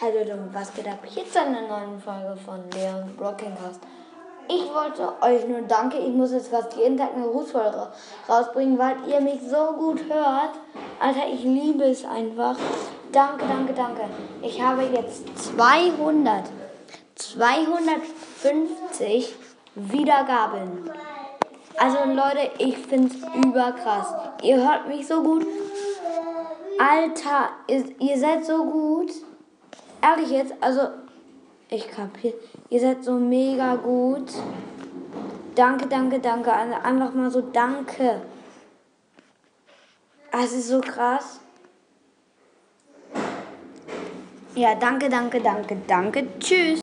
Hallo Leute, was geht ab? Hier zu einer neuen Folge von Leon Broadcast. Ich wollte euch nur danke. Ich muss jetzt fast jeden Tag eine Grußfolge rausbringen, weil ihr mich so gut hört. Alter, ich liebe es einfach. Danke, danke, danke. Ich habe jetzt 200, 250 Wiedergaben. Also Leute, ich finde es überkrass. Ihr hört mich so gut. Alter, ihr seid so gut. Ehrlich jetzt, also ich kapiere. Ihr seid so mega gut. Danke, danke, danke. Einfach mal so danke. Es ist so krass. Ja, danke, danke, danke, danke. Tschüss.